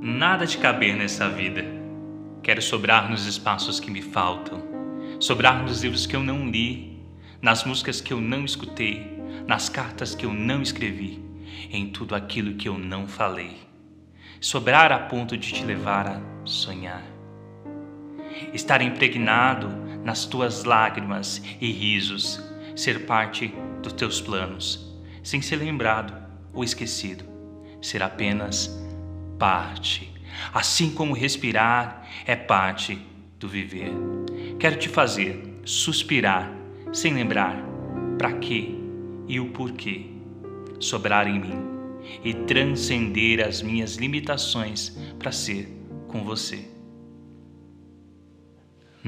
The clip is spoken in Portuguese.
Nada de caber nessa vida. Quero sobrar nos espaços que me faltam, sobrar nos livros que eu não li, nas músicas que eu não escutei, nas cartas que eu não escrevi, em tudo aquilo que eu não falei. Sobrar a ponto de te levar a sonhar. Estar impregnado nas tuas lágrimas e risos, ser parte dos teus planos, sem ser lembrado ou esquecido, ser apenas parte. Assim como respirar é parte do viver. Quero te fazer suspirar sem lembrar para quê e o porquê sobrar em mim e transcender as minhas limitações para ser com você.